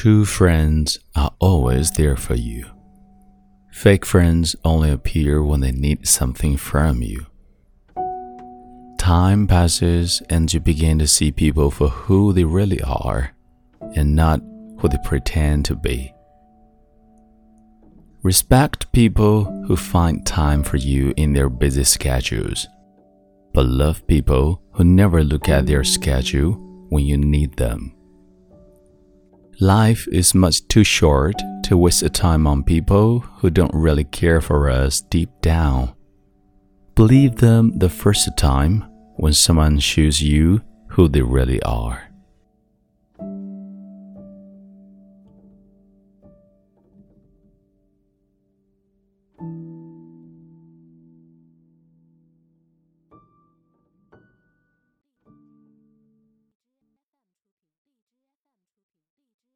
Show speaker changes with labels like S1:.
S1: True friends are always there for you. Fake friends only appear when they need something from you. Time passes and you begin to see people for who they really are and not who they pretend to be. Respect people who find time for you in their busy schedules, but love people who never look at their schedule when you need them. Life is much too short to waste time on people who don't really care for us deep down. Believe them the first time when someone shows you who they really are.